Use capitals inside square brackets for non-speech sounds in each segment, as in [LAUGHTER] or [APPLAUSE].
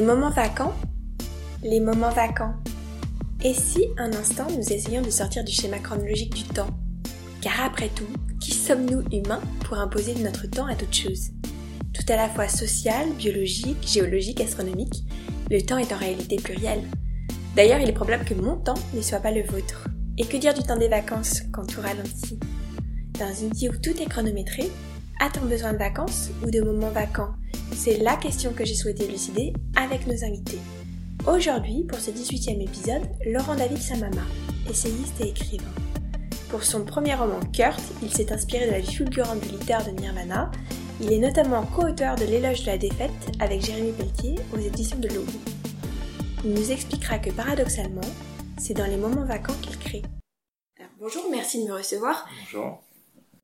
Les moments vacants Les moments vacants. Et si un instant nous essayions de sortir du schéma chronologique du temps? Car après tout, qui sommes-nous humains pour imposer notre temps à toute chose Tout à la fois social, biologique, géologique, astronomique, le temps est en réalité pluriel. D'ailleurs, il est probable que mon temps ne soit pas le vôtre. Et que dire du temps des vacances quand tout ralentit? Dans une vie où tout est chronométré, a-t-on besoin de vacances ou de moments vacants? C'est la question que j'ai souhaité élucider avec nos invités. Aujourd'hui, pour ce 18e épisode, Laurent David Samama, essayiste et écrivain. Pour son premier roman Kurt, il s'est inspiré de la vie fulgurante du littéraire de Nirvana. Il est notamment co-auteur de L'éloge de la défaite avec Jérémy Pelletier aux éditions de l'Aube. Il nous expliquera que paradoxalement, c'est dans les moments vacants qu'il crée. bonjour, merci de me recevoir. Bonjour.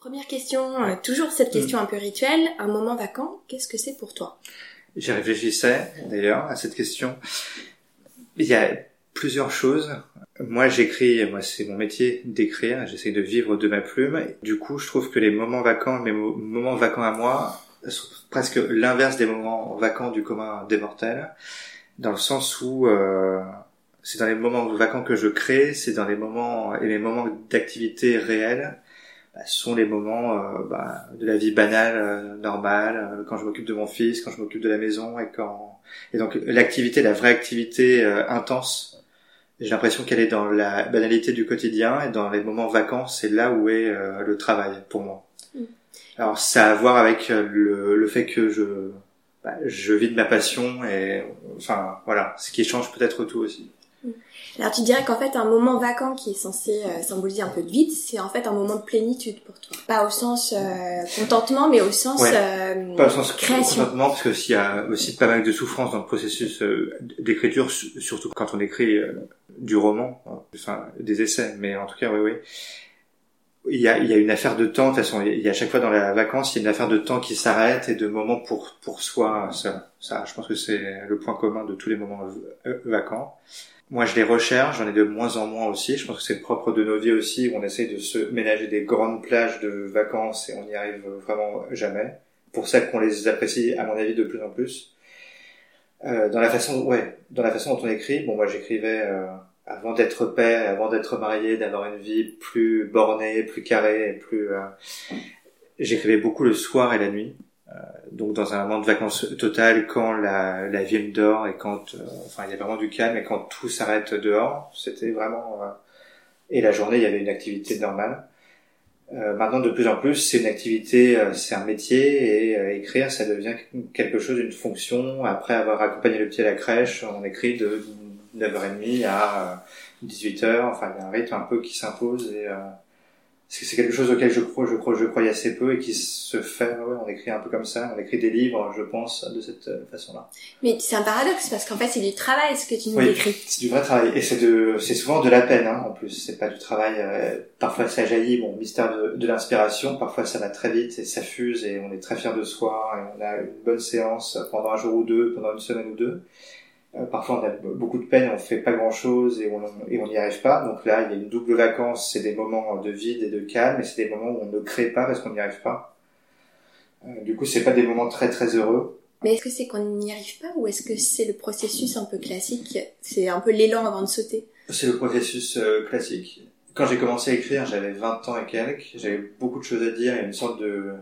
Première question, euh, toujours cette question un peu rituelle, un moment vacant, qu'est-ce que c'est pour toi? J'y réfléchissais d'ailleurs à cette question. Il y a plusieurs choses. Moi, j'écris, moi, c'est mon métier d'écrire. J'essaie de vivre de ma plume. Du coup, je trouve que les moments vacants, mes moments vacants à moi, sont presque l'inverse des moments vacants du commun des mortels, dans le sens où euh, c'est dans les moments vacants que je crée, c'est dans les moments et les moments d'activité réelle bah, sont les moments euh, bah, de la vie banale, euh, normale, euh, quand je m'occupe de mon fils, quand je m'occupe de la maison et quand et donc l'activité, la vraie activité intense. J'ai l'impression qu'elle est dans la banalité du quotidien et dans les moments vacants, c'est là où est le travail pour moi. Mm. Alors ça a à voir avec le, le fait que je bah, je vis de ma passion et enfin voilà, ce qui change peut-être tout aussi. Alors tu dirais qu'en fait un moment vacant qui est censé euh, symboliser un peu de vide, c'est en fait un moment de plénitude pour toi. Pas au sens euh, contentement, mais au sens euh, pas au sens création. contentement, parce que s'il y a aussi pas mal de souffrance dans le processus d'écriture, surtout quand on écrit du roman, enfin des essais, mais en tout cas oui oui. Il y, a, il y a une affaire de temps, de toute façon, il y a à chaque fois dans la vacance, il y a une affaire de temps qui s'arrête et de moments pour pour soi. Ça, ça je pense que c'est le point commun de tous les moments vacants. Moi, je les recherche, j'en ai de moins en moins aussi. Je pense que c'est propre de nos vies aussi, on essaye de se ménager des grandes plages de vacances et on n'y arrive vraiment jamais. Pour ça qu'on les apprécie, à mon avis, de plus en plus. Euh, dans la façon, ouais, dans la façon dont on écrit. Bon, moi, j'écrivais euh, avant d'être père, avant d'être marié, d'avoir une vie plus bornée, plus carrée, plus. Euh, j'écrivais beaucoup le soir et la nuit. Euh, donc dans un moment de vacances total quand la, la ville dort et quand euh, enfin il y a vraiment du calme et quand tout s'arrête dehors c'était vraiment euh, et la journée il y avait une activité normale. Maintenant de plus en plus c'est une activité c'est un métier et écrire ça devient quelque chose une fonction. Après avoir accompagné le petit à la crèche on écrit de 9h30 à 18h enfin il y a un rythme un peu qui s'impose et c'est quelque chose auquel je crois, je crois, je croyais assez peu et qui se fait. Ouais, on écrit un peu comme ça, on écrit des livres, je pense, de cette euh, façon-là. Mais c'est un paradoxe parce qu'en fait, c'est du travail ce que tu nous oui, décris. C'est du vrai travail et c'est de, c'est souvent de la peine hein, en plus. C'est pas du travail. Euh, parfois ça jaillit, bon, mystère de, de l'inspiration. Parfois ça va très vite et ça fuse et on est très fier de soi et on a une bonne séance pendant un jour ou deux, pendant une semaine ou deux. Euh, parfois, on a beaucoup de peine, on fait pas grand chose et on et on n'y arrive pas. Donc là, il y a une double vacance. C'est des moments de vide et de calme, et c'est des moments où on ne crée pas parce qu'on n'y arrive pas. Euh, du coup, c'est pas des moments très très heureux. Mais est-ce que c'est qu'on n'y arrive pas ou est-ce que c'est le processus un peu classique? C'est un peu l'élan avant de sauter C'est le processus euh, classique. Quand j'ai commencé à écrire, j'avais 20 ans et quelques. J'avais beaucoup de choses à dire. Il y a une sorte de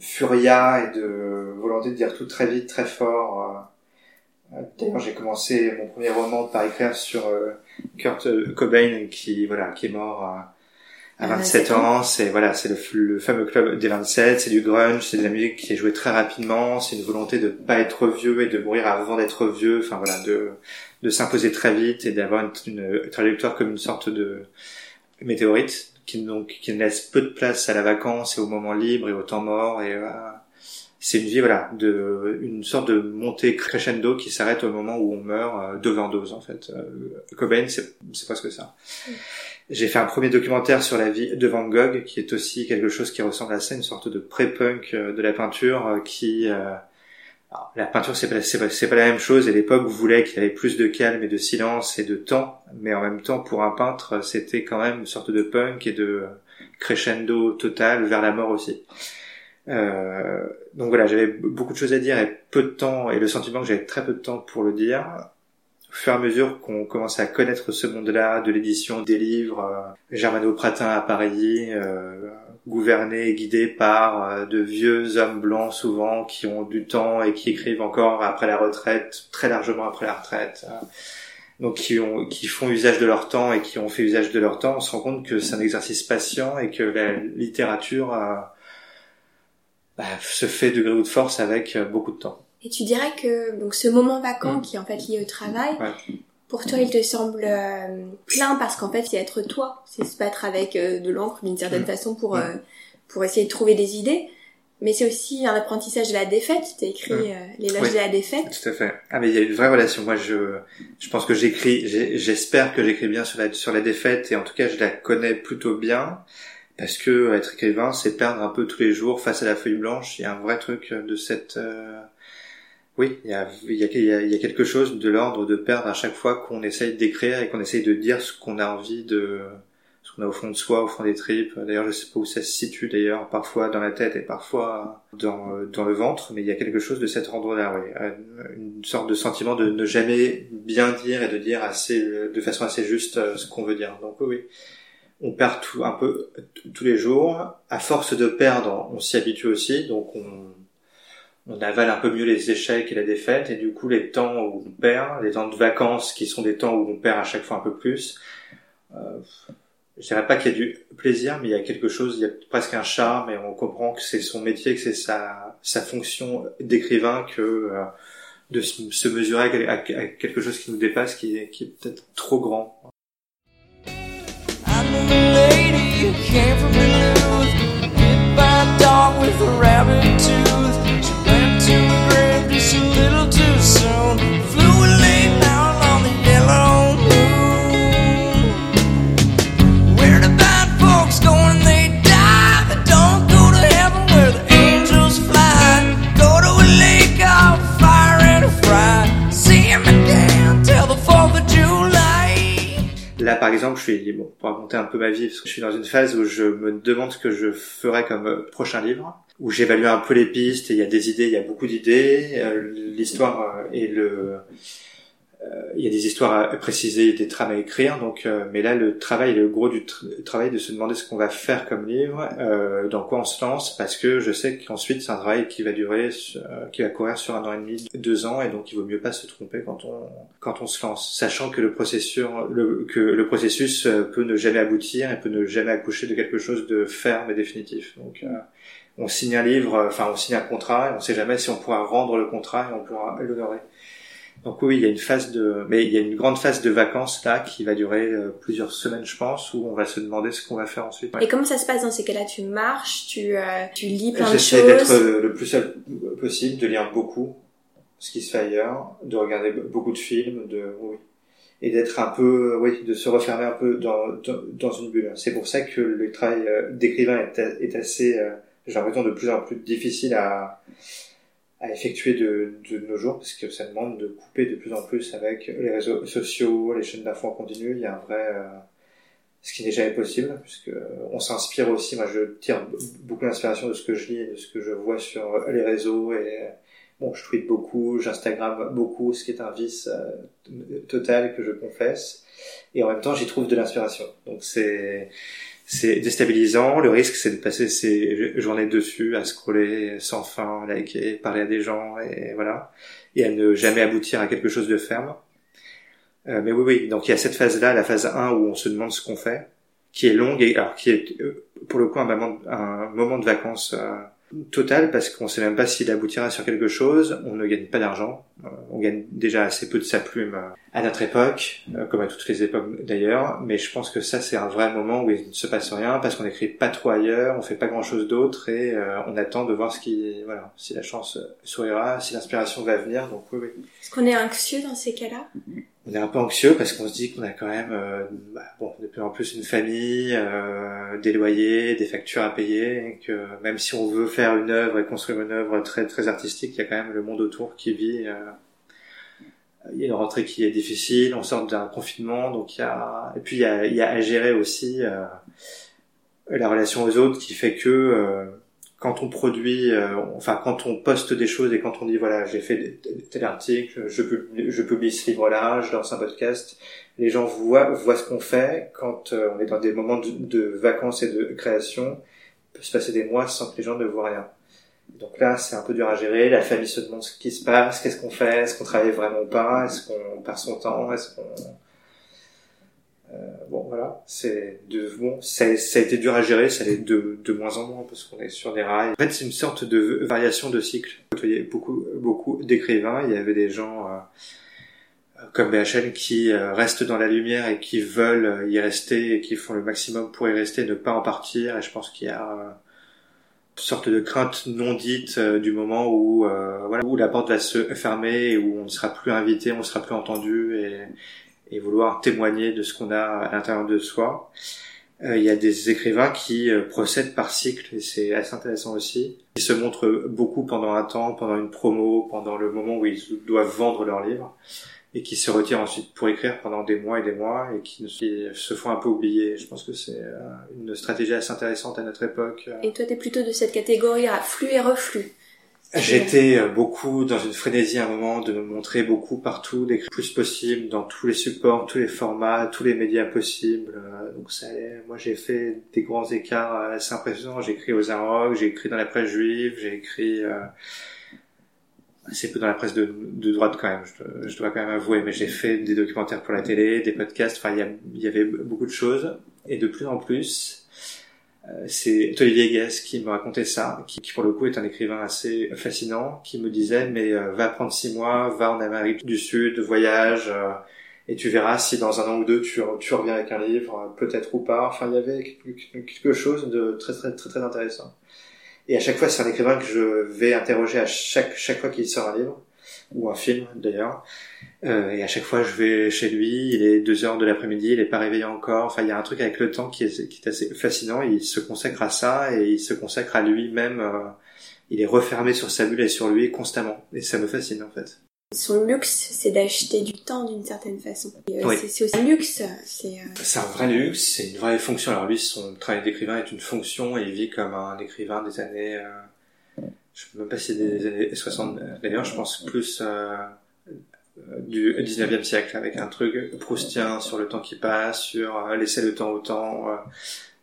furia et de volonté de dire tout très vite, très fort D'ailleurs, j'ai commencé mon premier roman par écrire sur euh, Kurt euh, Cobain qui voilà qui est mort à, à 27 ans. C'est voilà, c'est le, fameux club des 27. C'est du grunge, c'est de la musique qui est jouée très rapidement. C'est une volonté de pas être vieux et de mourir avant d'être vieux. Enfin voilà, de de s'imposer très vite et d'avoir une, une, trajectoire comme une sorte de météorite qui donc qui laisse peu de place à la vacance et au moment libre et au temps mort et à, c'est une vie voilà de une sorte de montée crescendo qui s'arrête au moment où on meurt euh, d'overdose en fait. Euh, Cobain c'est c'est presque ça. J'ai fait un premier documentaire sur la vie de Van Gogh qui est aussi quelque chose qui ressemble à ça, une sorte de pré-punk euh, de la peinture euh, qui alors, la peinture c'est pas c'est pas, pas, la même chose et l'époque voulait qu'il y avait plus de calme et de silence et de temps mais en même temps pour un peintre c'était quand même une sorte de punk et de crescendo total vers la mort aussi. Euh, donc voilà, j'avais beaucoup de choses à dire et peu de temps, et le sentiment que j'avais très peu de temps pour le dire. Au fur et à mesure qu'on commençait à connaître ce monde-là, de l'édition des livres, euh, Germano Pratin à Paris, euh, gouverné et guidé par euh, de vieux hommes blancs souvent qui ont du temps et qui écrivent encore après la retraite, très largement après la retraite. Euh, donc qui ont qui font usage de leur temps et qui ont fait usage de leur temps, on se rend compte que c'est un exercice patient et que la littérature euh, bah, se fait de gré ou de force avec beaucoup de temps. Et tu dirais que donc ce moment vacant mm. qui est en fait lié au travail, pour toi il te semble euh, plein parce qu'en fait c'est être toi, c'est se battre avec euh, de l'encre d'une certaine mm. façon pour euh, pour essayer de trouver des idées. Mais c'est aussi un apprentissage de la défaite. Tu as écrit mm. l'éloge de la défaite. Tout à fait. Ah mais il y a une vraie relation. Moi je je pense que j'écris, j'espère que j'écris bien sur la sur la défaite et en tout cas je la connais plutôt bien parce que être écrivain c'est perdre un peu tous les jours face à la feuille blanche. Il y a un vrai truc de cette oui, il y a, il y, a, il y a quelque chose de l'ordre de perdre à chaque fois qu'on essaye d'écrire et qu'on essaye de dire ce qu'on a envie de, ce qu'on a au fond de soi, au fond des tripes. D'ailleurs, je sais pas où ça se situe d'ailleurs, parfois dans la tête et parfois dans, dans le ventre, mais il y a quelque chose de cet ordre-là, oui. Une sorte de sentiment de ne jamais bien dire et de dire assez, de façon assez juste euh, ce qu'on veut dire. Donc oui, On perd tout, un peu tous les jours. À force de perdre, on s'y habitue aussi, donc on, on avale un peu mieux les échecs et la défaite, et du coup les temps où on perd, les temps de vacances qui sont des temps où on perd à chaque fois un peu plus, euh, je dirais pas qu'il y a du plaisir, mais il y a quelque chose, il y a presque un charme, et on comprend que c'est son métier, que c'est sa, sa fonction d'écrivain, que euh, de se mesurer à, quelque chose qui nous dépasse, qui qui est peut-être trop grand. Came from Duluth, hit by a dog with a rabbit tooth. She went to the grave just a little too. Par exemple, je suis, bon, pour raconter un peu ma vie, parce que je suis dans une phase où je me demande ce que je ferai comme prochain livre où j'évalue un peu les pistes et il y a des idées, il y a beaucoup d'idées. Euh, l'histoire euh, et le euh, il y a des histoires à préciser, des trames à écrire. Donc, mais là, le travail, le gros du travail de se demander ce qu'on va faire comme livre, dans quoi on se lance, parce que je sais qu'ensuite c'est un travail qui va durer, qui va courir sur un an et demi, deux ans, et donc il vaut mieux pas se tromper quand on quand on se lance, sachant que le processus, le, que le processus peut ne jamais aboutir et peut ne jamais accoucher de quelque chose de ferme et définitif. Donc on signe un livre, euh, enfin on signe un contrat, et on sait jamais si on pourra rendre le contrat et on pourra l'honorer. Donc oui, il y a une phase de, mais il y a une grande phase de vacances là qui va durer euh, plusieurs semaines, je pense, où on va se demander ce qu'on va faire ensuite. Et comment ça se passe dans ces cas-là? Tu marches, tu, euh, tu lis plein de choses. J'essaie d'être le plus seul possible, de lire beaucoup ce qui se fait ailleurs, de regarder beaucoup de films, de oui, et d'être un peu, oui, de se refermer un peu dans dans, une bulle. C'est pour ça que le travail d'écrivain est, est, assez j'ai l'impression de plus en plus difficile à, à effectuer de, nos jours parce que ça demande de couper de plus en plus avec les réseaux sociaux, les chaînes d'infos en continu. Il y a un vrai, euh, ce qui n'est jamais possible puisque on s'inspire aussi. Moi, je tire beaucoup d'inspiration de ce que je lis et de ce que je vois sur les réseaux et bon, je tweete beaucoup, j'instagram beaucoup, ce qui est un vice euh, total que je confesse. Et en même temps, j'y trouve de l'inspiration. Donc c'est c'est déstabilisant. Le risque, c'est de passer ses journées dessus, à scroller sans fin, liker, parler à des gens, et voilà, et à ne jamais aboutir à quelque chose de ferme. Euh, mais oui, oui. Donc il y a cette phase-là, la phase 1 où on se demande ce qu'on fait, qui est longue et alors qui est euh, pour le coup un moment, un moment de vacances euh, total parce qu'on sait même pas s'il aboutira sur quelque chose. On ne gagne pas d'argent. Euh, on gagne déjà assez peu de sa plume euh, à notre époque, euh, comme à toutes les époques d'ailleurs. Mais je pense que ça c'est un vrai moment où il ne se passe rien parce qu'on n'écrit pas trop ailleurs, on fait pas grand chose d'autre et on attend de voir ce qui, voilà, si la chance sourira, si l'inspiration va venir. Donc oui, oui. Est-ce qu'on est anxieux dans ces cas-là? On est un peu anxieux parce qu'on se dit qu'on a quand même euh, bah, bon de plus en plus une famille, euh, des loyers, des factures à payer, et que même si on veut faire une œuvre et construire une œuvre très très artistique, il y a quand même le monde autour qui vit. Euh, il y a une rentrée qui est difficile, on sort d'un confinement, donc il y a et puis il y a, il y a à gérer aussi euh, la relation aux autres qui fait que quand on produit, euh, enfin quand on poste des choses et quand on dit voilà j'ai fait tel article, je, publie, ce livre-là, je lance un podcast, les gens voient voient ce qu'on fait. Quand euh, on est dans des moments de, vacances et de création, il peut se passer des mois sans que les gens ne voient rien. Donc là, c'est un peu dur à gérer. La famille se demande ce qui se passe, qu'est-ce qu'on fait, est-ce qu'on travaille vraiment ou pas, est-ce qu'on perd son temps, est-ce qu'on bon voilà, c'est de bon, ça, a été dur à gérer, ça l'est de, de moins en moins parce qu'on est sur des rails. En fait, c'est une sorte de variation de cycle. Il y beaucoup beaucoup d'écrivains, il y avait des gens euh, comme BHL qui euh, restent dans la lumière et qui veulent y rester et qui font le maximum pour y rester, ne pas en partir. Et je pense qu'il y a une sorte de crainte non dite du moment où voilà où la porte va se fermer et où on ne sera plus invité, on ne sera plus entendu et et vouloir témoigner de ce qu'on a à l'intérieur de soi. Euh, il y a des écrivains qui euh, procèdent par cycle et c'est assez intéressant aussi. Ils se montrent beaucoup pendant un temps, pendant une promo, pendant le moment où ils doivent vendre leur livre et qui se retirent ensuite pour écrire pendant des mois et des mois et qui se font un peu oublier. Je pense que c'est euh, une stratégie assez intéressante à notre époque. Et toi, tu es plutôt de cette catégorie à flux et reflux. J'étais euh, beaucoup dans une frénésie à un moment de me montrer beaucoup partout, d'écrire plus possible dans tous les supports, tous les formats, tous les médias possibles. Euh, donc ça Moi, j'ai fait des grands écarts assez impressionnants. J'ai écrit aux Arocs, j'ai écrit dans la presse juive, j'ai écrit euh, assez peu dans la presse de, droite quand même. Je, dois quand même avouer, mais j'ai fait des documentaires pour la télé, des podcasts. Enfin, il y, avait beaucoup de choses et de plus en plus euh, c'est Olivier Guess qui me racontait ça, qui, pour le coup est un écrivain assez fascinant, qui me disait mais euh, va prendre six mois, va en Amérique du Sud, voyage, euh, et tu verras si dans un an ou deux tu, tu reviens avec un livre, peut-être ou pas. Enfin, il y avait quelque chose de très très très très intéressant. Et à chaque fois, c'est un écrivain que je vais interroger à chaque chaque fois qu'il sort un livre ou un film d'ailleurs. Euh, et à chaque fois, je vais chez lui, il est deux heures de l'après-midi, il est pas réveillé encore. Enfin, il y a un truc avec le temps qui est, qui est assez fascinant. Il se consacre à ça et il se consacre à lui-même. Euh, il est refermé sur sa bulle et sur lui constamment. Et ça me fascine en fait. Son luxe, c'est d'acheter du temps d'une certaine façon. Euh, c'est aussi un luxe. C'est un vrai luxe, c'est une vraie fonction. Alors lui, son travail d'écrivain est une fonction et il vit comme un écrivain des années je sais même pas si c'est des années 60 d'ailleurs je pense plus euh, du 19e siècle avec un truc proustien sur le temps qui passe sur euh, laisser le temps au temps euh,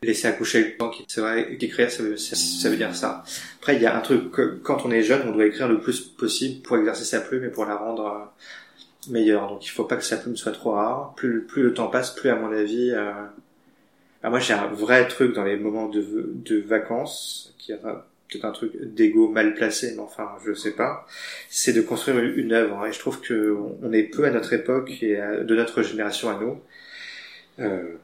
laisser accoucher le temps c'est vrai qu'écrire ça veut, ça, veut dire ça. Après il y a un truc que quand on est jeune on doit écrire le plus possible pour exercer sa plume et pour la rendre euh, meilleure. Donc il faut pas que sa plume soit trop rare. Plus plus le temps passe plus à mon avis bah, moi j'ai un vrai truc dans les moments de, de vacances qui peut-être un truc d'égo mal placé, mais enfin, je sais pas, c'est de construire une œuvre. Et je trouve que on est peu à notre époque et de notre génération à nous, euh,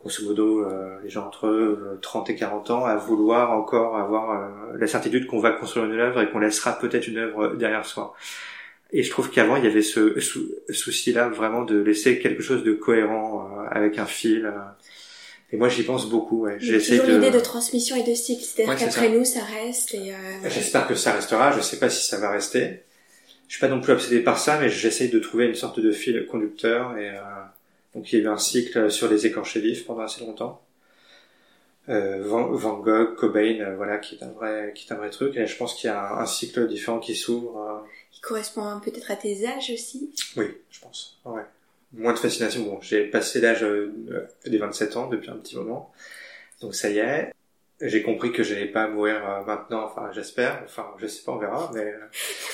grosso modo, euh, les gens entre 30 et 40 ans, à vouloir encore avoir euh, la certitude qu'on va construire une œuvre et qu'on laissera peut-être une œuvre derrière soi. Et je trouve qu'avant, il y avait ce souci-là vraiment de laisser quelque chose de cohérent euh, avec un fil. Et moi, j'y pense beaucoup. Ouais. J'ai toujours de... l'idée de transmission et de cycle, c'est-à-dire qu'après nous, ça reste. Et euh... J'espère que ça restera. Je sais pas si ça va rester. Je suis pas non plus obsédé par ça, mais j'essaye de trouver une sorte de fil conducteur. Et euh... donc, il y a eu un cycle sur les écorchés vifs pendant assez longtemps. Euh, Van, Van, Gogh, Cobain, euh, voilà, qui est un vrai, qui est un vrai truc. Et je pense qu'il y a un, un, cycle différent qui s'ouvre. Euh. Qui correspond peut-être à tes âges aussi. Oui, je pense. Ouais moins de fascination. Bon, j'ai passé l'âge euh, des 27 ans depuis un petit moment. Donc ça y est. J'ai compris que j'allais pas mourir euh, maintenant, enfin j'espère, enfin je sais pas, on verra, mais, euh,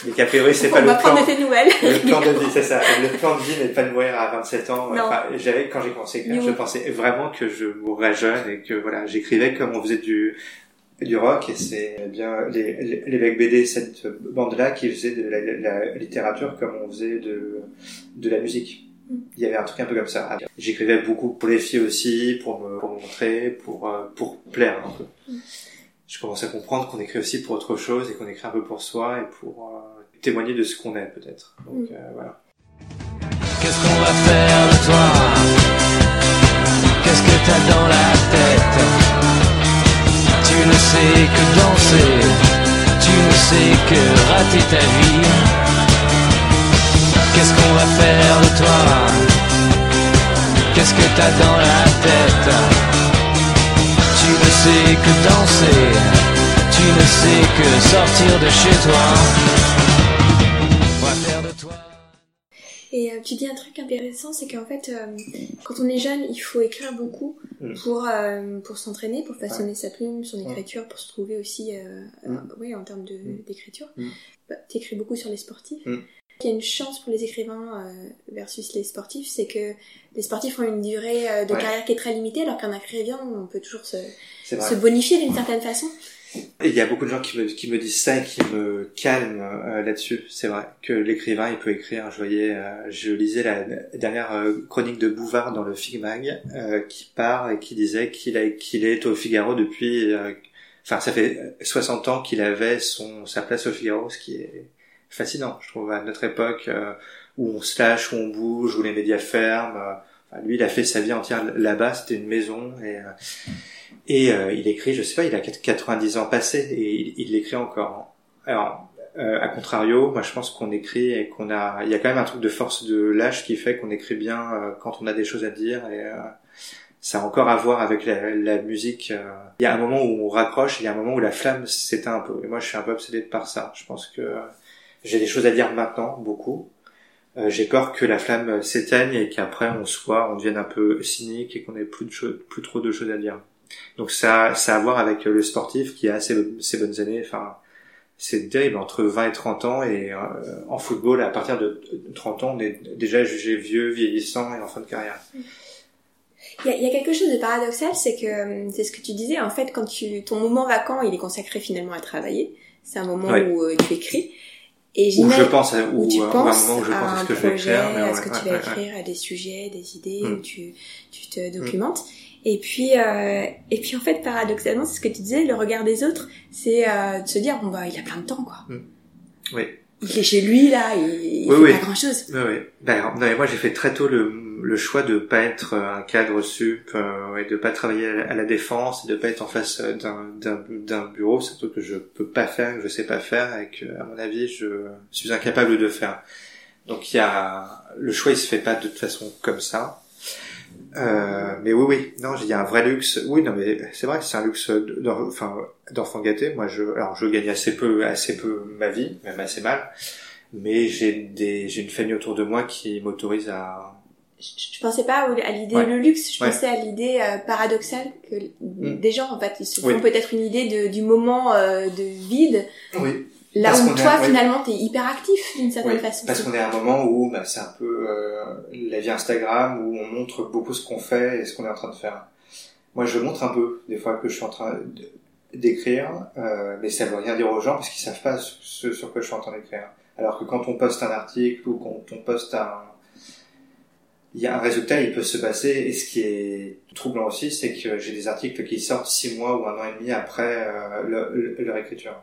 mais qu'a priori c'est pas le plan. nouvelles. Le [LAUGHS] plan de vie, c'est ça. Le plan de vie n'est pas de mourir à 27 ans. Enfin, j'avais quand j'ai commencé je pensais vraiment que je mourrais jeune et que voilà, j'écrivais comme on faisait du du rock et c'est bien les, les, les mecs BD cette bande là qui faisait de la, la, littérature comme on faisait de de la musique il y avait un truc un peu comme ça. J'écrivais beaucoup pour les filles aussi, pour me, pour montrer, pour, euh, pour plaire un peu. Je commence à comprendre qu'on écrit aussi pour autre chose et qu'on écrit un peu pour soi et pour euh, témoigner de ce qu'on est peut-être. Donc euh, voilà. Qu'est-ce qu'on va faire de toi? Qu'est-ce que t'as dans la tête? Tu ne sais que danser, tu ne sais que rater ta vie. Qu'est-ce qu'on va faire de toi Qu'est-ce que t'as dans la tête Tu ne sais que danser tu ne sais que sortir de chez toi. On va faire de toi. Et euh, tu dis un truc intéressant, c'est qu'en fait, euh, quand on est jeune, il faut écrire beaucoup Mm. pour euh, pour s'entraîner, pour façonner sa plume, son écriture, pour se trouver aussi, euh, Mm. euh, oui, en termes Mm. d'écriture. Mm. Bah, T'écris beaucoup sur les sportifs. Mm. Il y a une chance pour les écrivains euh, versus les sportifs, c'est que les sportifs ont une durée euh, de Ouais. carrière qui est très limitée, alors qu'un écrivain, on peut toujours se, se bonifier d'une certaine façon. Et il y a beaucoup de gens qui me, qui me disent ça et qui me calment euh, là-dessus. C'est vrai que l'écrivain, il peut écrire. Je voyais, euh, je lisais la dernière euh, chronique de Bouvard dans le Figmag, euh, qui part et qui disait qu'il qu'il est au Figaro depuis. euh, Enfin, ça fait 60 ans qu'il avait son sa place au Figaro, ce qui est fascinant, je trouve, à notre époque euh, où on se lâche, où on bouge, où les médias ferment. euh, enfin, lui, il a fait sa vie entière là-bas. C'était une maison et euh, et euh, il écrit, je sais pas, il a 90 ans passés et il, il l'écrit encore. Alors, euh, à contrario, moi je pense qu'on écrit et qu'on a, il y a quand même un truc de force de lâche qui fait qu'on écrit bien euh, quand on a des choses à dire et ça a encore à voir avec la, la musique. Il y a un moment où on raccroche, il y a un moment où la flamme s'éteint un peu. Et moi je suis un peu obsédé par ça. Je pense que j'ai des choses à dire maintenant, beaucoup. Euh, j'ai peur que la flamme s'éteigne et qu'après on soit, on devienne un peu cynique et qu'on ait plus de choses, plus trop de choses à dire. Donc ça, ça a à voir avec le sportif qui a ses, ses bonnes années. Enfin, c'est terrible entre 20 et 30 ans et euh, en football, à partir de 30 ans, on est déjà jugé vieux, vieillissant et en fin de carrière. Il y, a, il y a quelque chose de paradoxal, c'est que euh, c'est ce que tu disais. En fait, quand tu ton moment vacant, il est consacré finalement à travailler. C'est un moment Ouais. où euh, tu écris. Et Ou je pense à, ou, tu ou à un penses moment où je pense à ce que je vais projet, écrire. mais à ce que tu vas ouais, écrire, à des sujets, des idées, Mm. où tu, tu te documentes. Et puis, euh, et puis en fait, paradoxalement, c'est ce que tu disais, le regard des autres, c'est euh, de se dire bon bah il a plein de temps quoi. Oui. Il est chez lui là, il, il Oui, fait oui. pas grand chose. Oui, oui. Ben, non, mais moi j'ai fait très tôt le, le choix de pas être euh, un cadre sup euh, et de pas travailler à la, à la défense et de pas être en face euh, d'un bureau. C'est un truc que je peux pas faire, que je sais pas faire et que à mon avis je suis incapable de faire. Donc il y a le choix, il se fait pas de toute façon comme ça. Euh, mais oui, oui, non, il y a un vrai luxe. Oui, non, mais c'est vrai, c'est un luxe, d'en- enfin, d'enfant gâté. Moi, je, alors, je gagne assez peu, assez peu ma vie, même assez mal. Mais j'ai des, j'ai une famille autour de moi qui m'autorise à. Je, je pensais pas à l'idée Ouais. le luxe, je Ouais. pensais à l'idée euh, paradoxale que Mm. des gens en fait ils se font Oui. peut-être une idée de, du moment euh, de vide Oui. Là Parce où toi finalement t'es hyper actif d'une certaine Oui, façon. parce qu'on est à un moment où bah, c'est un peu euh, la vie Instagram où on montre beaucoup ce qu'on fait et ce qu'on est en train de faire. Moi, je montre un peu des fois que je suis en train d'écrire, euh, mais ça veut rien dire aux gens parce qu'ils savent pas ce sur quoi je suis en train d'écrire. Alors que quand on poste un article ou quand on poste un, il y a un résultat, il peut se passer. Et ce qui est troublant aussi, c'est que j'ai des articles qui sortent six mois ou un an et demi après euh, le- le- leur écriture.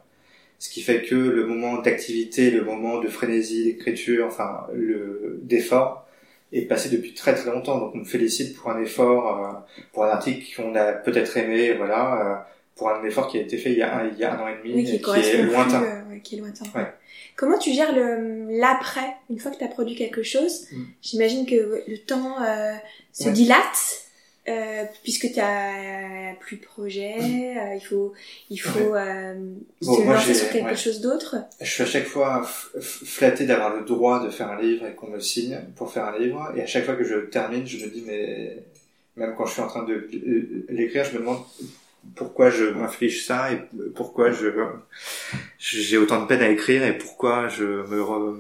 Ce qui fait que le moment d'activité, le moment de frénésie d'écriture, enfin le d'effort, est passé depuis très très longtemps. Donc on me félicite pour un effort, euh, pour un article qu'on a peut-être aimé, voilà, euh, pour un effort qui a été fait il y a un, il y a un an et demi, oui, et qui est plus, lointain. euh, ouais, qui est lointain. Ouais. Comment tu gères le l'après une fois que tu as produit quelque chose? Mm. J'imagine que le temps euh, se Ouais. dilate. Euh, puisque tu as plus de projet, euh, il faut il faut euh, Bon, se lancer sur quelque ouais. chose d'autre. Je suis à chaque fois flatté d'avoir le droit de faire un livre et qu'on me signe pour faire un livre. Et à chaque fois que je termine, je me dis, mais même quand je suis en train de l'écrire, je me demande pourquoi je m'inflige ça et pourquoi je j'ai autant de peine à écrire et pourquoi je me re-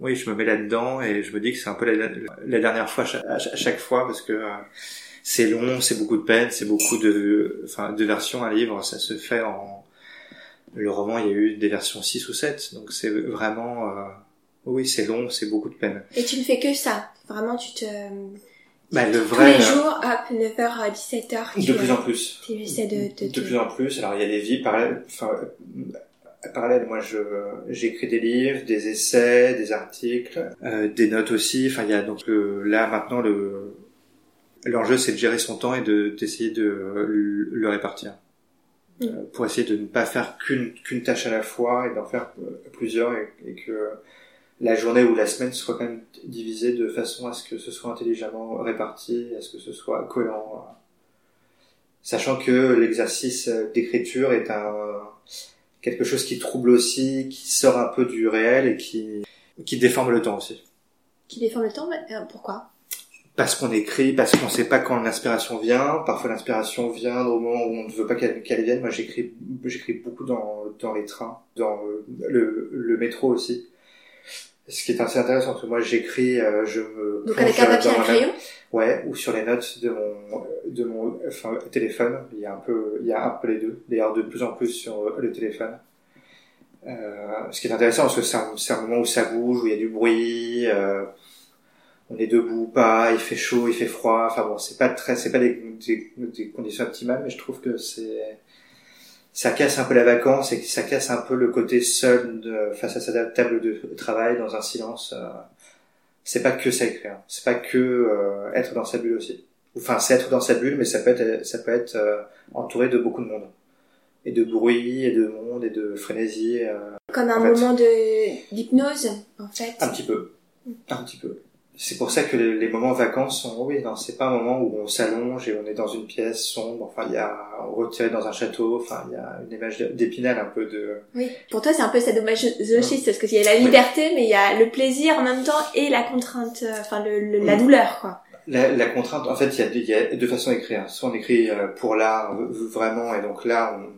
oui je me mets là dedans et je me dis que c'est un peu la, la dernière fois à chaque, chaque fois parce que euh, c'est long c'est beaucoup de peine c'est beaucoup de enfin de versions un livre ça se fait en le roman il y a eu des versions 6 ou 7 donc c'est vraiment euh, oui c'est long c'est beaucoup de peine Et tu ne fais que ça. Vraiment, tu te bah, le tous vrai les jours, hop, 9h à 17h, tu, de plus en plus tu essaies de, de, de plus en plus. Alors il y a des vies parallèles. Enfin, euh, parallèles. Moi, je j'écris des livres, des essais, des articles, euh, des notes aussi. Enfin, il y a donc le- là maintenant le l'enjeu, c'est de gérer son temps et de d'essayer de le le répartir. Mm. Euh, pour essayer de ne pas faire qu'une qu'une tâche à la fois et d'en faire euh, plusieurs et, et que la journée ou la semaine soit quand même divisée de façon à ce que ce soit intelligemment réparti, à ce que ce soit cohérent. Sachant que l'exercice d'écriture est un quelque chose qui trouble aussi, qui sort un peu du réel et qui qui déforme le temps aussi. Qui déforme le temps euh, Pourquoi? Parce qu'on écrit, parce qu'on sait pas quand l'inspiration vient. Parfois l'inspiration vient au moment où on ne veut pas qu'elle vienne. Moi j'écris j'écris beaucoup dans dans les trains, dans le, le métro aussi. Ce qui est assez intéressant, parce que moi j'écris, euh, je me donc avec un papier, un crayon, ouais, ou sur les notes de mon de mon enfin, téléphone. Il y a un peu, il y a un peu les deux. D'ailleurs, de plus en plus sur le téléphone. Euh, ce qui est intéressant, parce que c'est un, un, moment où ça bouge, où il y a du bruit. Euh, on est debout, pas, il fait chaud, il fait froid. Enfin bon, c'est pas très, c'est pas des, des, des conditions optimales, mais je trouve que c'est ça casse un peu la vacance et ça casse un peu le côté seul de, face à sa table de travail dans un silence. Euh, c'est pas que ça écrire, c'est pas que euh, être dans sa bulle aussi. Enfin, c'est être dans sa bulle, mais ça peut être, ça peut être euh, entouré de beaucoup de monde et de bruit et de monde et de frénésie. Comme un moment de d'hypnose, en fait. Un petit peu, un petit peu c'est pour ça que les, moments vacances sont oui non c'est pas un moment où on s'allonge et on est dans une pièce sombre. Enfin il y a retiré dans un château. Enfin il y a une image d'épinal un peu de oui. Pour toi c'est un peu sadomasochiste parce qu'il y a la liberté mais il y a le plaisir en même temps et la contrainte euh, enfin le, la douleur quoi. La, la, contrainte en fait il y a, deux, il y a deux façons d'écrire. Soit on écrit euh, pour l'art vraiment et donc là on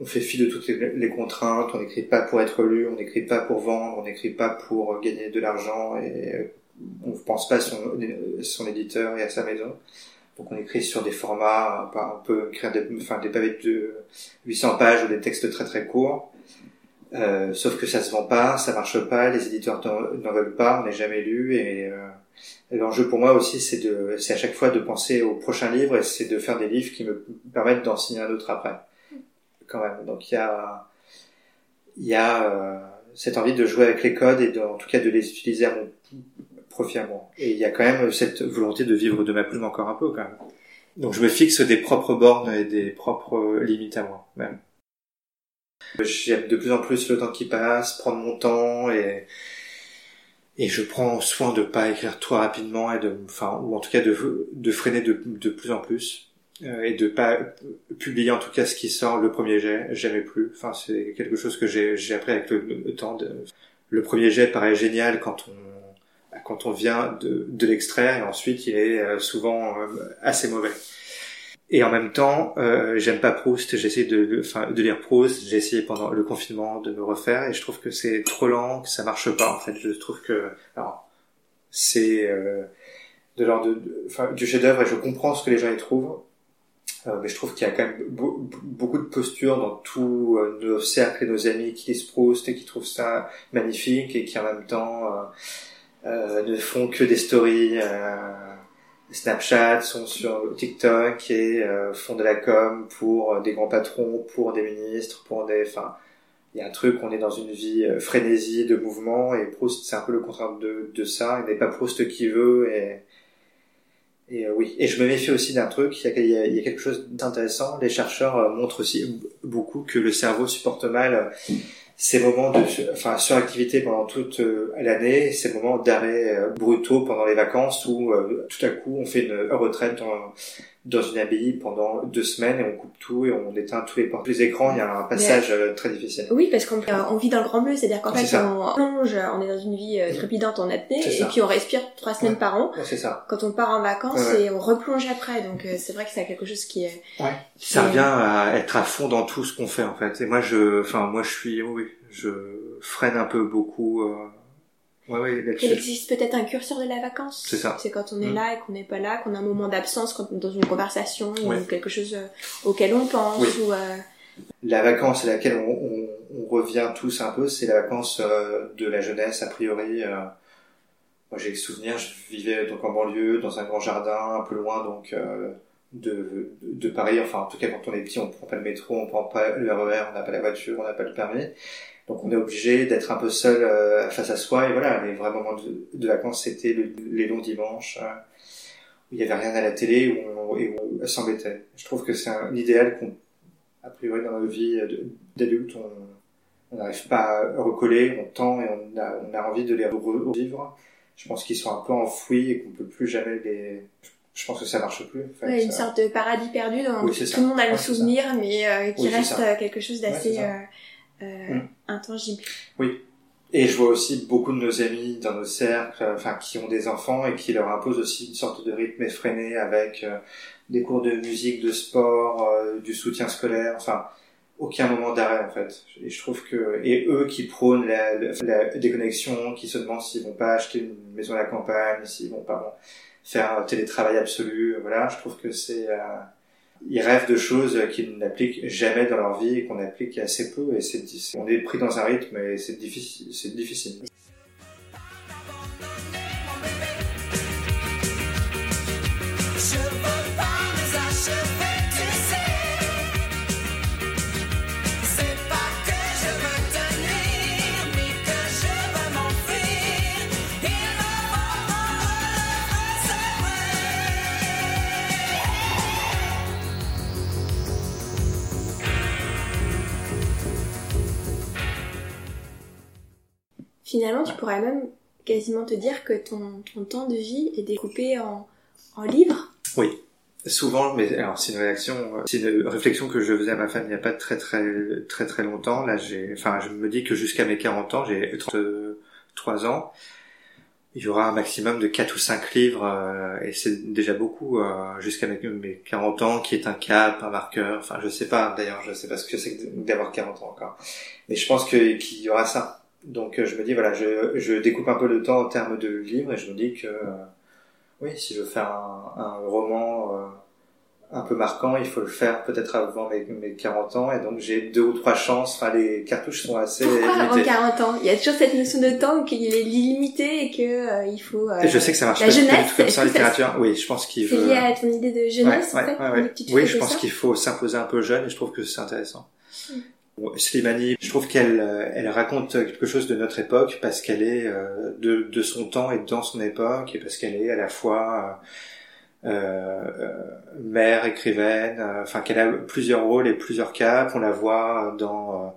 on fait fi de toutes les, les contraintes, on n'écrit pas pour être lu, on n'écrit pas pour vendre, on n'écrit pas pour gagner de l'argent et on ne pense pas à son, son éditeur et à sa maison. Donc on écrit sur des formats, on peut écrire des, enfin, des pavés de 800 pages ou des textes très très courts. Euh, sauf que ça se vend pas, ça marche pas, les éditeurs n'en veulent pas, on n'est jamais lu et, euh, l'enjeu pour moi aussi c'est de, c'est à chaque fois de penser au prochain livre et c'est de faire des livres qui me permettent d'en signer un autre après, quand même. Donc il y a, il y a euh, cette envie de jouer avec les codes et de, en tout cas de les utiliser à mon moi. Et il y a quand même cette volonté de vivre de ma plume encore un peu quand même. Donc je me fixe des propres bornes et des propres limites à moi même. J'aime de plus en plus le temps qui passe, prendre mon temps et et je prends soin de pas écrire trop rapidement et de enfin ou en tout cas de de freiner de de plus en plus euh, et de pas publier en tout cas ce qui sort le premier jet jamais plus enfin c'est quelque chose que j'ai appris avec le, temps le premier jet paraît génial quand on quand on vient de, de l'extraire et ensuite il est euh, souvent euh, assez mauvais. Et en même temps, euh, j'aime pas Proust, j'essaie de, enfin, de lire Proust, j'ai essayé pendant le confinement de me refaire et je trouve que c'est trop lent, que ça marche pas en fait. Je trouve que, c'est euh, de l'ordre de, du chef-d'œuvre et je comprends ce que les gens y trouvent, euh, mais je trouve qu'il y a quand même beaucoup de postures dans tous nos cercles et nos amis qui lisent Proust et qui trouvent ça magnifique et qui en même temps euh, ne font que des stories euh, Snapchat, sont sur TikTok et euh, font de la com pour des grands patrons, pour des ministres, pour des... Enfin, il y a un truc, on est dans une vie frénésie de mouvement et Proust, c'est un peu le contraire de, de ça. Il n'est pas Proust qui veut et... Et oui, et je me méfie aussi d'un truc, il y, a, il y a quelque chose d'intéressant. Les chercheurs montrent aussi beaucoup que le cerveau supporte mal ces moments de enfin, suractivité pendant toute euh, l'année, ces moments d'arrêt euh, brutaux pendant les vacances où euh, tout à coup on fait une retraite dans, dans une abbaye pendant deux semaines et on coupe tout et on éteint tous les, tous les écrans. Il y a un passage très difficile. Oui, parce qu'on on vit dans le grand bleu, c'est-à-dire qu'en fait on plonge, on est dans une vie trépidante en apnée et puis on respire trois semaines par an. c'est ça. Quand on part en vacances et on replonge après, donc c'est vrai que c'est quelque chose qui est. Ça revient à être à fond dans tout ce qu'on fait en fait. Et moi je, enfin moi je suis, oui je freine un peu beaucoup. Euh... Ouais, ouais, Il existe peut-être un curseur de la vacance. C'est ça. C'est quand on est mm. là et qu'on n'est pas là, qu'on a un moment d'absence dans une conversation ou quelque chose euh, auquel on pense. Ou, euh... La vacance à laquelle on, on, on, revient tous un peu, c'est la vacance euh, de la jeunesse a priori. Euh. Moi j'ai le souvenir, je vivais donc en banlieue, dans un grand jardin, un peu loin donc de, de Paris. Enfin en tout cas quand on est petit, on prend pas le métro, on prend pas le RER, on n'a pas la voiture, on n'a pas le permis. Donc on est obligé d'être un peu seul euh, face à soi. Et voilà, les vrais moments de, de vacances, c'était les longs dimanches euh, où il n'y avait rien à la télé où on, et où on s'embêtait. Je trouve que c'est un idéal qu'on, a priori dans nos vies d'adulte, on n'arrive pas à recoller, on tend et on a, on a envie de les revivre. Je pense qu'ils sont un peu enfouis et qu'on peut plus jamais les, je pense que ça marche plus. En fait. Ouais, une sorte de paradis perdu dans Oui, c'est tout le monde a le Ouais, souvenir, mais euh, qui Oui, reste quelque chose d'assez Ouais, euh, Mm. intangible. Et je vois aussi beaucoup de nos amis dans nos cercles, euh, enfin qui ont des enfants et qui leur imposent aussi une sorte de rythme effréné avec euh, des cours de musique, de sport, euh, du soutien scolaire, enfin aucun moment d'arrêt en fait. Et je trouve que et eux qui prônent la, la, la déconnexion, qui se demandent s'ils vont pas acheter une maison à la campagne, s'ils vont pas bon, faire un télétravail absolu, voilà, je trouve que c'est euh, ils rêvent de choses qu'ils n'appliquent jamais dans leur vie et qu'on applique assez peu et c'est on est pris dans un rythme et c'est difficile c'est difficile Finalement, tu pourrais même quasiment te dire que ton, ton temps de vie est découpé en, en livres. souvent mais alors c'est une réaction euh, c'est une réflexion que je faisais à ma femme il n'y a pas très très très très longtemps. Là j'ai enfin je me dis que jusqu'à mes 40 ans j'ai 33 ans. Il y aura un maximum de 4 ou 5 livres euh, et c'est déjà beaucoup euh, jusqu'à mes, mes 40 ans qui est un cap un marqueur. Enfin je sais pas d'ailleurs je sais pas ce que c'est d'avoir 40 ans encore. Mais je pense que qu'il y aura ça donc euh, je me dis voilà je, je découpe un peu le temps en termes de livres et je me dis que euh, oui si je veux faire un, un roman euh, un peu marquant il faut le faire peut-être avant mes, mes 40 ans. Et donc j'ai deux ou trois chances. Enfin les cartouches sont assez Pourquoi avant limitées. 40 ans? Il y a toujours cette notion de temps qu'il est illimité et que euh, il faut. euh, Et je sais que ça marche la pas du tout jeunesse, comme ça en littérature. Oui je pense qu'il C'est veut lié à ton idée de jeunesse, Ouais, en ouais, Oui, je pense qu'il faut s'imposer un peu jeune et je trouve que c'est intéressant. Mm. Slimani, je trouve qu'elle euh, elle raconte quelque chose de notre époque parce qu'elle est euh, de, de son temps et dans son époque et parce qu'elle est à la fois euh, euh, mère, écrivaine, enfin qu'elle a plusieurs rôles et plusieurs caps. On la voit dans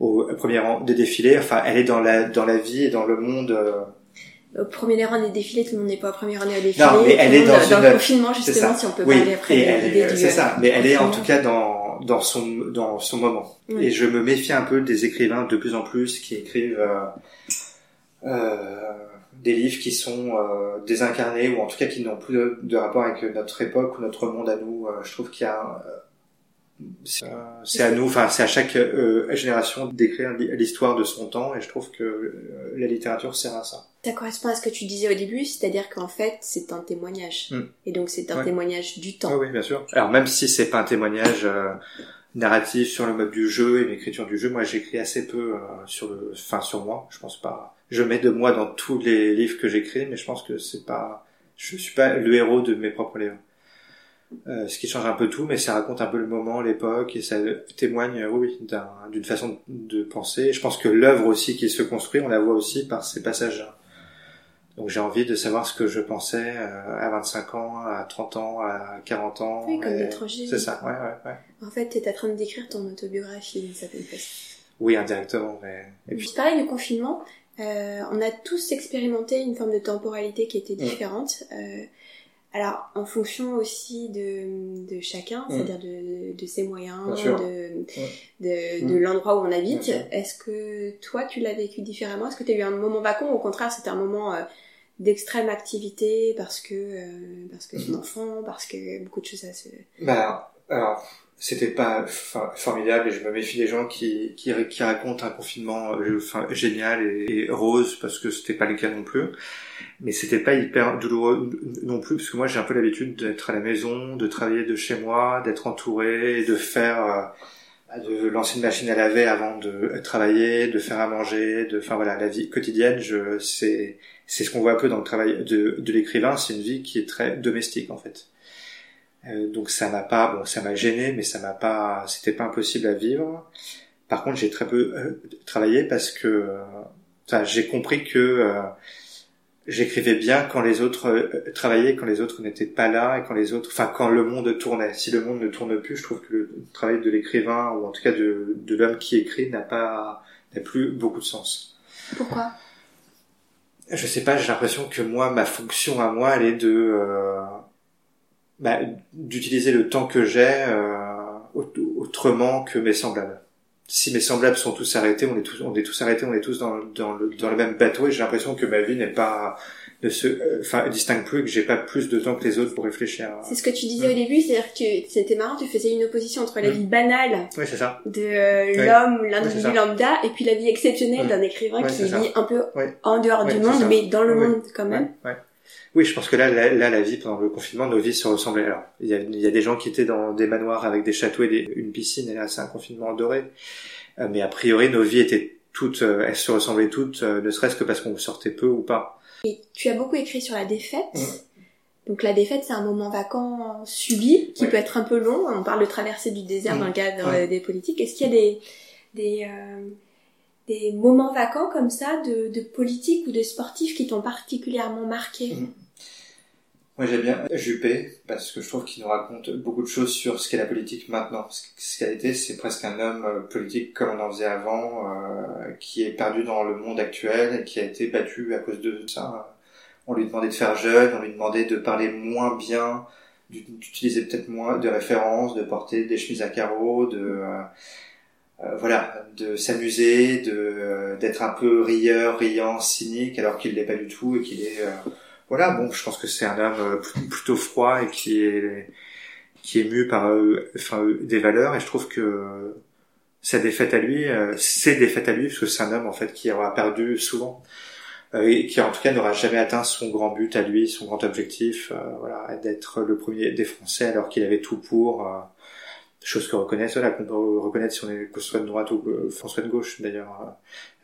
euh, au premier rang des défilés. Enfin, elle est dans la dans la vie et dans le monde. Au premier rang des défilés, tout le monde n'est pas au premier rang des défilés. Non, mais elle le est dans dans une- le confinement, justement, si on peut Oui, parler après et de elle l'idée est- du. c'est ça. Mais elle est en tout cas dans dans son dans son moment. Oui. Et je me méfie un peu des écrivains de plus en plus qui écrivent euh, euh, des livres qui sont euh, désincarnés ou en tout cas qui n'ont plus de, de rapport avec notre époque ou notre monde à nous. Euh, je trouve qu'il y a euh, c'est euh, c'est à nous, enfin c'est à chaque euh, génération d'écrire l'histoire de son temps et je trouve que euh, la littérature sert à ça. Ça correspond à ce que tu disais au début, c'est-à-dire qu'en fait, c'est un témoignage. Mm. Et donc, c'est un Ouais. témoignage du temps. Oui, oui, bien sûr. Alors même si c'est pas un témoignage euh, narratif sur le mode du jeu et l'écriture du jeu, moi j'écris assez peu euh, sur le, enfin sur moi. Je pense pas. Je mets de moi dans tous les livres que j'écris, mais je pense que c'est pas, je suis pas le héros de mes propres livres. Euh, ce qui change un peu tout, mais ça raconte un peu le moment, l'époque, et ça témoigne, oui, d'un- d'une façon de penser. Je pense que l'œuvre aussi qui se construit, on la voit aussi par ces passages-là. Donc j'ai envie de savoir ce que je pensais euh, à 25 ans, à 30 ans, à 40 ans. Oui, comme et-. C'est ça, ouais, ouais, ouais. En fait, t'es en train de décrire ton autobiographie d'une certaine façon. Oui, indirectement, mais... Et puis, parlais du confinement. Euh, on a tous expérimenté une forme de temporalité qui était Mm. différente. Euh, alors, en fonction aussi de, de chacun, Mm. c'est-à-dire de, de ses moyens, de, de, Mm. de l'endroit où on habite. Est-ce que toi, tu l'as vécu différemment? Est-ce que tu as eu un moment vacant ou au contraire, c'était un moment euh, d'extrême activité parce que euh, parce que ton Mm. enfant, parce que beaucoup de choses à se... Bah, alors, c'était pas formidable et je me méfie des gens qui, qui, qui racontent un confinement euh, génial et, et rose parce que c'était pas le cas non plus. Mais c'était pas hyper douloureux non plus parce que moi j'ai un peu l'habitude d'être à la maison, de travailler de chez moi, d'être entouré, de faire, euh, de lancer une machine à laver avant de travailler, de faire à manger, de, enfin voilà, la vie quotidienne, je, c'est, c'est ce qu'on voit un peu dans le travail de, de l'écrivain, c'est une vie qui est très domestique en fait. Euh, donc ça m'a pas, bon, ça m'a gêné, mais ça m'a pas, c'était pas impossible à vivre. Par contre, j'ai très peu euh, travaillé parce que, euh, enfin, j'ai compris que euh, j'écrivais bien quand les autres travaillaient, quand les autres n'étaient pas là et quand les autres, enfin, quand le monde tournait. Si le monde ne tourne plus, je trouve que le travail de l'écrivain ou en tout cas de, de l'homme qui écrit n'a pas, n'a plus beaucoup de sens. Pourquoi? Je sais pas, j'ai l'impression que moi, ma fonction à moi, elle est de, euh, bah, d'utiliser le temps que j'ai euh, aut- autrement que mes semblables. Si mes semblables sont tous arrêtés, on est tous, on est tous arrêtés, on est tous dans, dans, le, dans le même bateau et j'ai l'impression que ma vie n'est pas, ne se, euh, enfin, distingue plus, et que j'ai pas plus de temps que les autres pour réfléchir. C'est ce que tu disais au début, c'est-à-dire que c'était marrant, tu faisais une opposition entre la Mm. vie banale Oui, ça. de euh, l'homme, l'individu lambda, et puis la vie exceptionnelle Mm. d'un écrivain qui vit un peu en dehors du monde, mais dans le monde quand même. Ouais. Oui, je pense que là, là, là, la vie pendant le confinement, nos vies se ressemblaient. Alors, il y a, il y a des gens qui étaient dans des manoirs avec des châteaux et des- une piscine, et là, c'est un confinement doré. Euh, mais a priori, nos vies étaient toutes, euh, elles se ressemblaient toutes, euh, ne serait-ce que parce qu'on sortait peu ou pas. Et tu as beaucoup écrit sur la défaite. Mm. Donc la défaite, c'est un moment vacant subi qui Ouais. peut être un peu long. On parle de traversée du désert Mm. dans le cadre Ouais. des politiques. Est-ce qu'il y a des des euh, des moments vacants comme ça de, de politique ou de sportifs qui t'ont particulièrement marqué? Mm. Moi, j'aime bien Juppé, parce que je trouve qu'il nous raconte beaucoup de choses sur ce qu'est la politique maintenant. Ce ce qu'elle était, c'est presque un homme euh, politique comme on en faisait avant, euh, qui est perdu dans le monde actuel et qui a été battu à cause de ça. On lui demandait de faire jeune, on lui demandait de parler moins bien, d'utiliser peut-être moins de références, de porter des chemises à carreaux, de euh, euh, voilà, de s'amuser, de euh, d'être un peu rieur, riant, cynique, alors qu'il l'est pas du tout et qu'il est euh, voilà, bon, je pense que c'est un homme euh, pl- plutôt froid et qui est qui est mu par enfin des valeurs et je trouve que sa défaite à lui, ses défaites à lui, parce que c'est un homme en fait qui aura perdu souvent et qui en tout cas n'aura jamais atteint son grand but à lui, son grand objectif, voilà, d'être le premier des Français alors qu'il avait tout pour. Euh, chose que reconnaissent, voilà, qu'on peut reconnaître si on est ce soit de droite ou euh, François de gauche d'ailleurs. euh,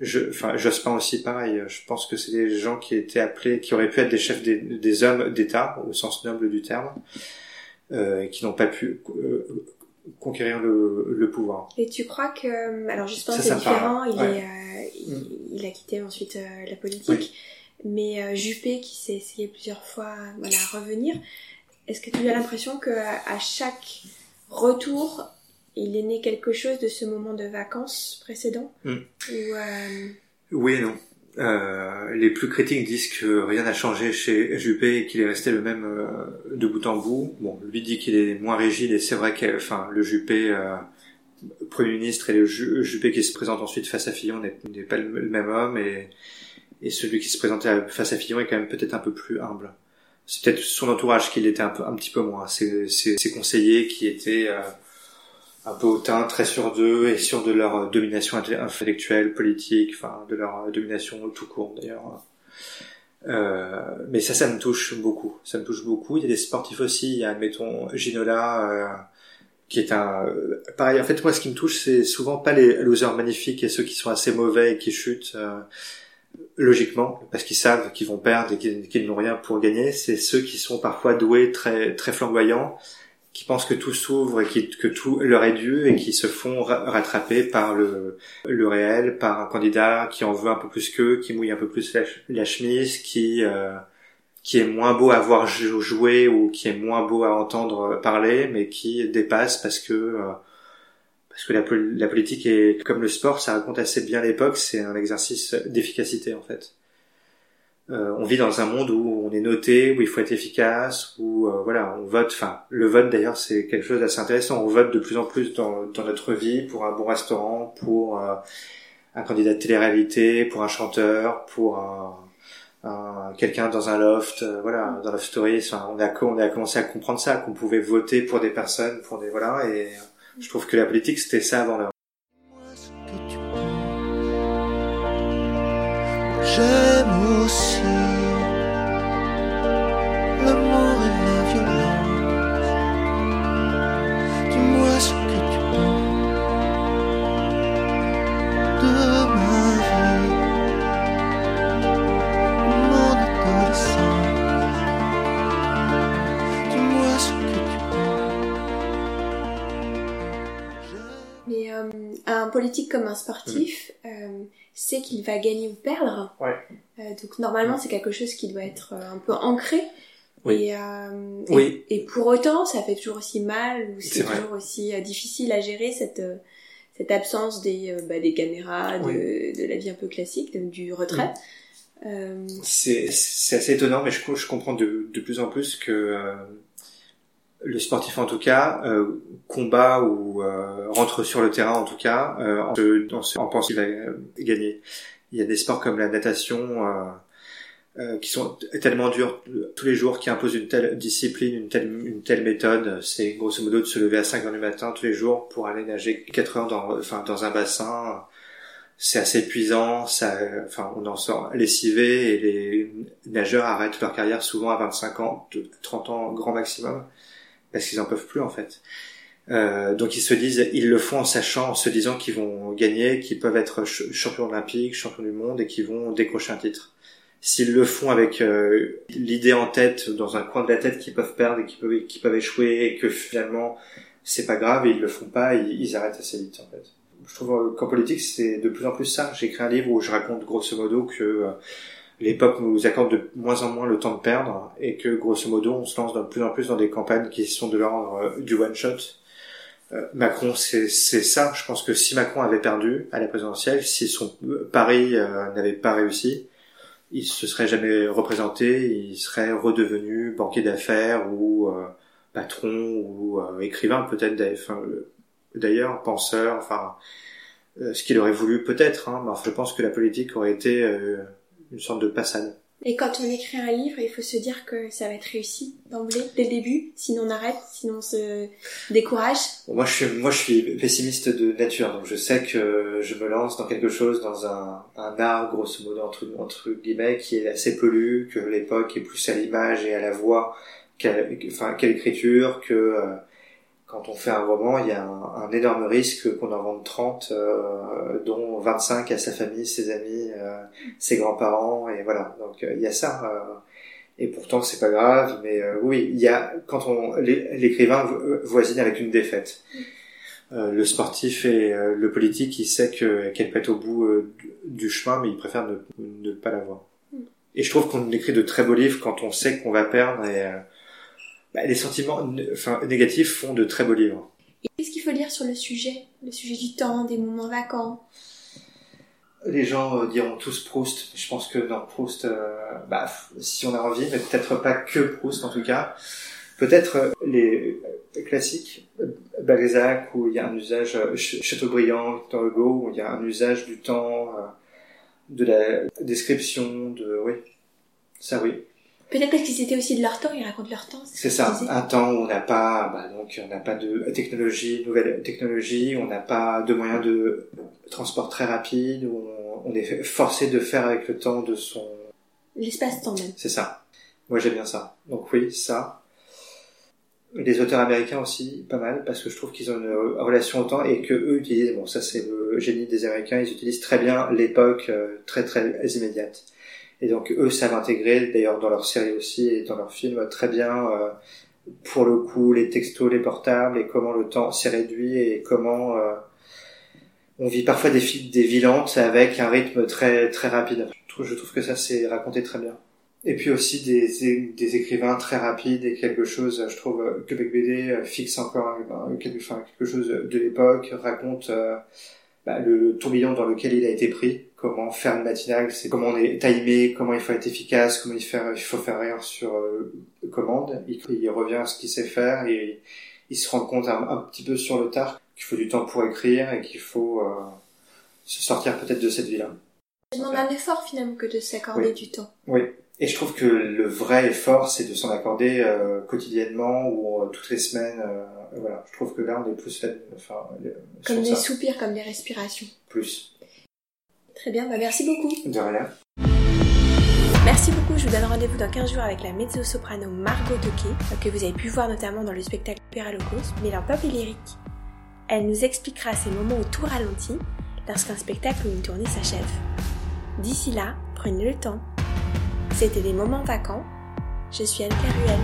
je, enfin, Jospin aussi, pareil. Je pense que c'est des gens qui étaient appelés, qui auraient pu être des chefs des, des hommes d'État, au sens noble du terme, euh, et qui n'ont pas pu euh, conquérir le, le pouvoir. Et tu crois que alors justement Ça, c'est différent, il Ouais. est euh, il, il a quitté ensuite euh, la politique, mais euh, Juppé qui s'est essayé plusieurs fois voilà à revenir. Est-ce que tu as l'impression que à chaque retour il est né quelque chose de ce moment de vacances précédent Mm. Ou, euh, Oui et non. Euh, les plus critiques disent que rien n'a changé chez Juppé et qu'il est resté le même euh, de bout en bout. Bon, lui dit qu'il est moins rigide et c'est vrai que, enfin, le Juppé Premier ministre et le Ju- Juppé qui se présente ensuite face à Fillon n'est pas le, même homme et, et celui qui se présentait face à Fillon est quand même peut-être un peu plus humble. C'est peut-être son entourage qui l'était un, peu, un petit peu moins. Ses, ses, conseillers qui étaient euh, un peu hautains, très sûrs d'eux et sûrs de leur euh, domination intellectuelle, politique, enfin de leur euh, domination tout court d'ailleurs. Euh, mais ça, ça me touche beaucoup. Ça me touche beaucoup. Il y a des sportifs aussi. Il y a, admettons, Ginola, euh, qui est un... euh, pareil, en fait, moi, ce qui me touche, c'est souvent pas les losers magnifiques et ceux qui sont assez mauvais et qui chutent logiquement, parce qu'ils savent qu'ils vont perdre et qu'ils n'ont rien pour gagner. C'est ceux qui sont parfois doués, très, très flamboyants, qui pensent que tout s'ouvre et qui, que tout leur est dû et qui se font ra- rattraper par le, le réel, par un candidat qui en veut un peu plus qu'eux, qui mouille un peu plus la, la chemise, qui... euh, qui est moins beau à voir jou- jouer ou qui est moins beau à entendre parler, mais qui dépasse parce que euh, parce que la, pol- la politique est comme le sport, ça raconte assez bien l'époque. C'est un exercice d'efficacité en fait. Euh, on vit dans un monde où on est noté, où il faut être efficace, où euh, voilà, on vote. Enfin, le vote d'ailleurs, c'est quelque chose d'assez intéressant. On vote de plus en plus dans, notre vie pour un bon restaurant, pour euh, un candidat de télé-réalité, pour un chanteur, pour un un- quelqu'un dans un loft, euh, voilà, dans Love Story, enfin, on a, on a commencé à comprendre ça, qu'on pouvait voter pour des personnes, pour des, voilà, et je trouve que la politique c'était ça avant l'heure. Sportif euh, sait qu'il va gagner ou perdre. Ouais. Euh, donc normalement c'est quelque chose qui doit être euh, un peu ancré. Oui. Et, euh, et- Oui. et, pour autant, ça fait toujours aussi mal ou C'est c'est vrai. toujours aussi difficile à gérer cette cette absence des bah, des caméras, de, Oui. de la vie un peu classique, du retrait. C'est, c'est assez étonnant, mais je, je comprends de, de plus en plus que, le sportif en tout cas euh, combat ou euh, rentre sur le terrain en tout cas euh, en, se- en, en pensant qu'il va euh, gagner. Il y a des sports comme la natation euh, euh, qui sont tellement durs tous les jours, qui imposent une telle discipline, une telle, une telle méthode. C'est grosso modo de se lever à 5 heures du matin tous les jours pour aller nager 4 heures dans, enfin, dans un bassin. C'est assez épuisant, ça, enfin, on en sort lessivé et les nageurs arrêtent leur carrière souvent à 25 ans, 30 ans grand maximum, parce qu'ils en peuvent plus en fait. Euh, donc ils se disent, ils le font en sachant, en se disant qu'ils vont gagner, qu'ils peuvent être ch- champions olympiques, champions du monde et qu'ils vont décrocher un titre. S'ils le font avec euh, l'idée en tête, dans un coin de la tête qu'ils peuvent perdre et qu'ils peuvent, échouer et que finalement c'est pas grave et ils le font pas, ils, ils arrêtent assez vite en fait. Je trouve euh, qu'en politique c'est de plus en plus ça. J'ai écrit un livre où je raconte grosso modo que euh, l'époque nous accorde de moins en moins le temps de perdre et que grosso modo on se lance de plus en plus dans des campagnes qui sont de l'ordre euh, du one shot. Euh, Macron, c'est ça. Je pense que si Macron avait perdu à la présidentielle, si son euh, pari n'avait pas réussi, il se serait jamais représenté, il serait redevenu banquier d'affaires ou euh, patron ou écrivain peut-être d'ailleurs, penseur, enfin ce qu'il aurait voulu peut-être. Hein, je pense que la politique aurait été une sorte de passade. Et quand on écrit un livre, il faut se dire que ça va être réussi d'emblée, dès le début, sinon on arrête, sinon on se décourage. Bon, moi, je suis, moi, je suis pessimiste de nature, donc je sais que je me lance dans quelque chose, dans un, un art, grosso modo, entre, entre guillemets, qui est assez pelu, que l'époque est plus à l'image et à la voix qu'à, enfin, qu'à l'écriture, que euh, quand on fait un roman, il y a un, un énorme risque qu'on en vende 30, euh, dont 25 à sa famille, ses amis, euh, ses grands-parents, et voilà. Donc, euh, il y a ça. euh, et pourtant, c'est pas grave, mais euh, oui, il y a quand on l'é- l'écrivain vo- voisine avec une défaite. Euh, le sportif et euh, le politique, il sait que qu'elle être au bout euh, du- chemin, mais il préfère ne, ne pas l'avoir. Mm. Et je trouve qu'on écrit de très beaux livres quand on sait qu'on va perdre et euh, bah, les sentiments enfin, négatifs font de très beaux livres. Et qu'est-ce qu'il faut lire sur le sujet? Le sujet du temps, des moments vacants? Les gens euh, diront tous Proust. Je pense que dans Proust, euh, bah, si on a envie, mais peut-être pas que Proust en tout cas. Peut-être euh, les classiques, Balzac, où il y a un usage, Ch- Chateaubriand, Victor Hugo, où il y a un usage du temps, de la description, de... Oui, ça oui. Peut-être parce qu'ils étaient aussi de leur temps, ils racontent leur temps. C'est ce ça, un temps où on n'a pas, bah donc on n'a pas de technologie, nouvelle technologie, on n'a pas de moyens de transport très rapide, où on, on est forcé de faire avec le temps de son. L'espace-temps même. C'est ça. Moi j'aime bien ça. Donc oui, ça. Les auteurs américains aussi, pas mal, parce que je trouve qu'ils ont une relation au temps et que eux utilisent, bon ça c'est le génie des Américains, ils utilisent très bien l'époque euh, très très immédiate. Et donc eux savent intégrer, d'ailleurs dans leurs séries aussi et dans leurs films, très bien euh, pour le coup les textos, les portables et comment le temps s'est réduit et comment euh, on vit parfois des, des vilantes avec un rythme très très rapide. Je trouve, je trouve que ça c'est raconté très bien. Et puis aussi des, des écrivains très rapides et quelque chose, je trouve, Québec BD euh, fixe encore quelque, enfin, quelque chose de l'époque, raconte euh, bah, le tourbillon dans lequel il a été pris, comment faire une matinale, c'est comment on est timé, comment il faut être efficace, comment il, faire, il faut faire rien sur euh, commande. Il, il revient à ce qu'il sait faire et il se rend compte un, un petit peu sur le tard qu'il faut du temps pour écrire et qu'il faut euh, se sortir peut-être de cette vie-là. Ça demande un effort finalement que de s'accorder Oui. du temps. Oui. Et je trouve que le vrai effort, c'est de s'en accorder euh, quotidiennement ou toutes les semaines. voilà. Je trouve que là, on est plus enfin, Comme des ça. soupirs, comme des respirations. Plus. Très bien, bah merci beaucoup. De rien. Merci beaucoup, je vous donne rendez-vous dans 15 jours avec la mezzo-soprano Margot Toquet, que vous avez pu voir notamment dans le spectacle Opéra Locos, mais leur peuple lyrique. Elle nous expliquera ces moments où tout ralentit lorsqu'un spectacle ou une tournée s'achève. D'ici là, prenez le temps. C'était des moments vacants. Je suis Anne Caruel.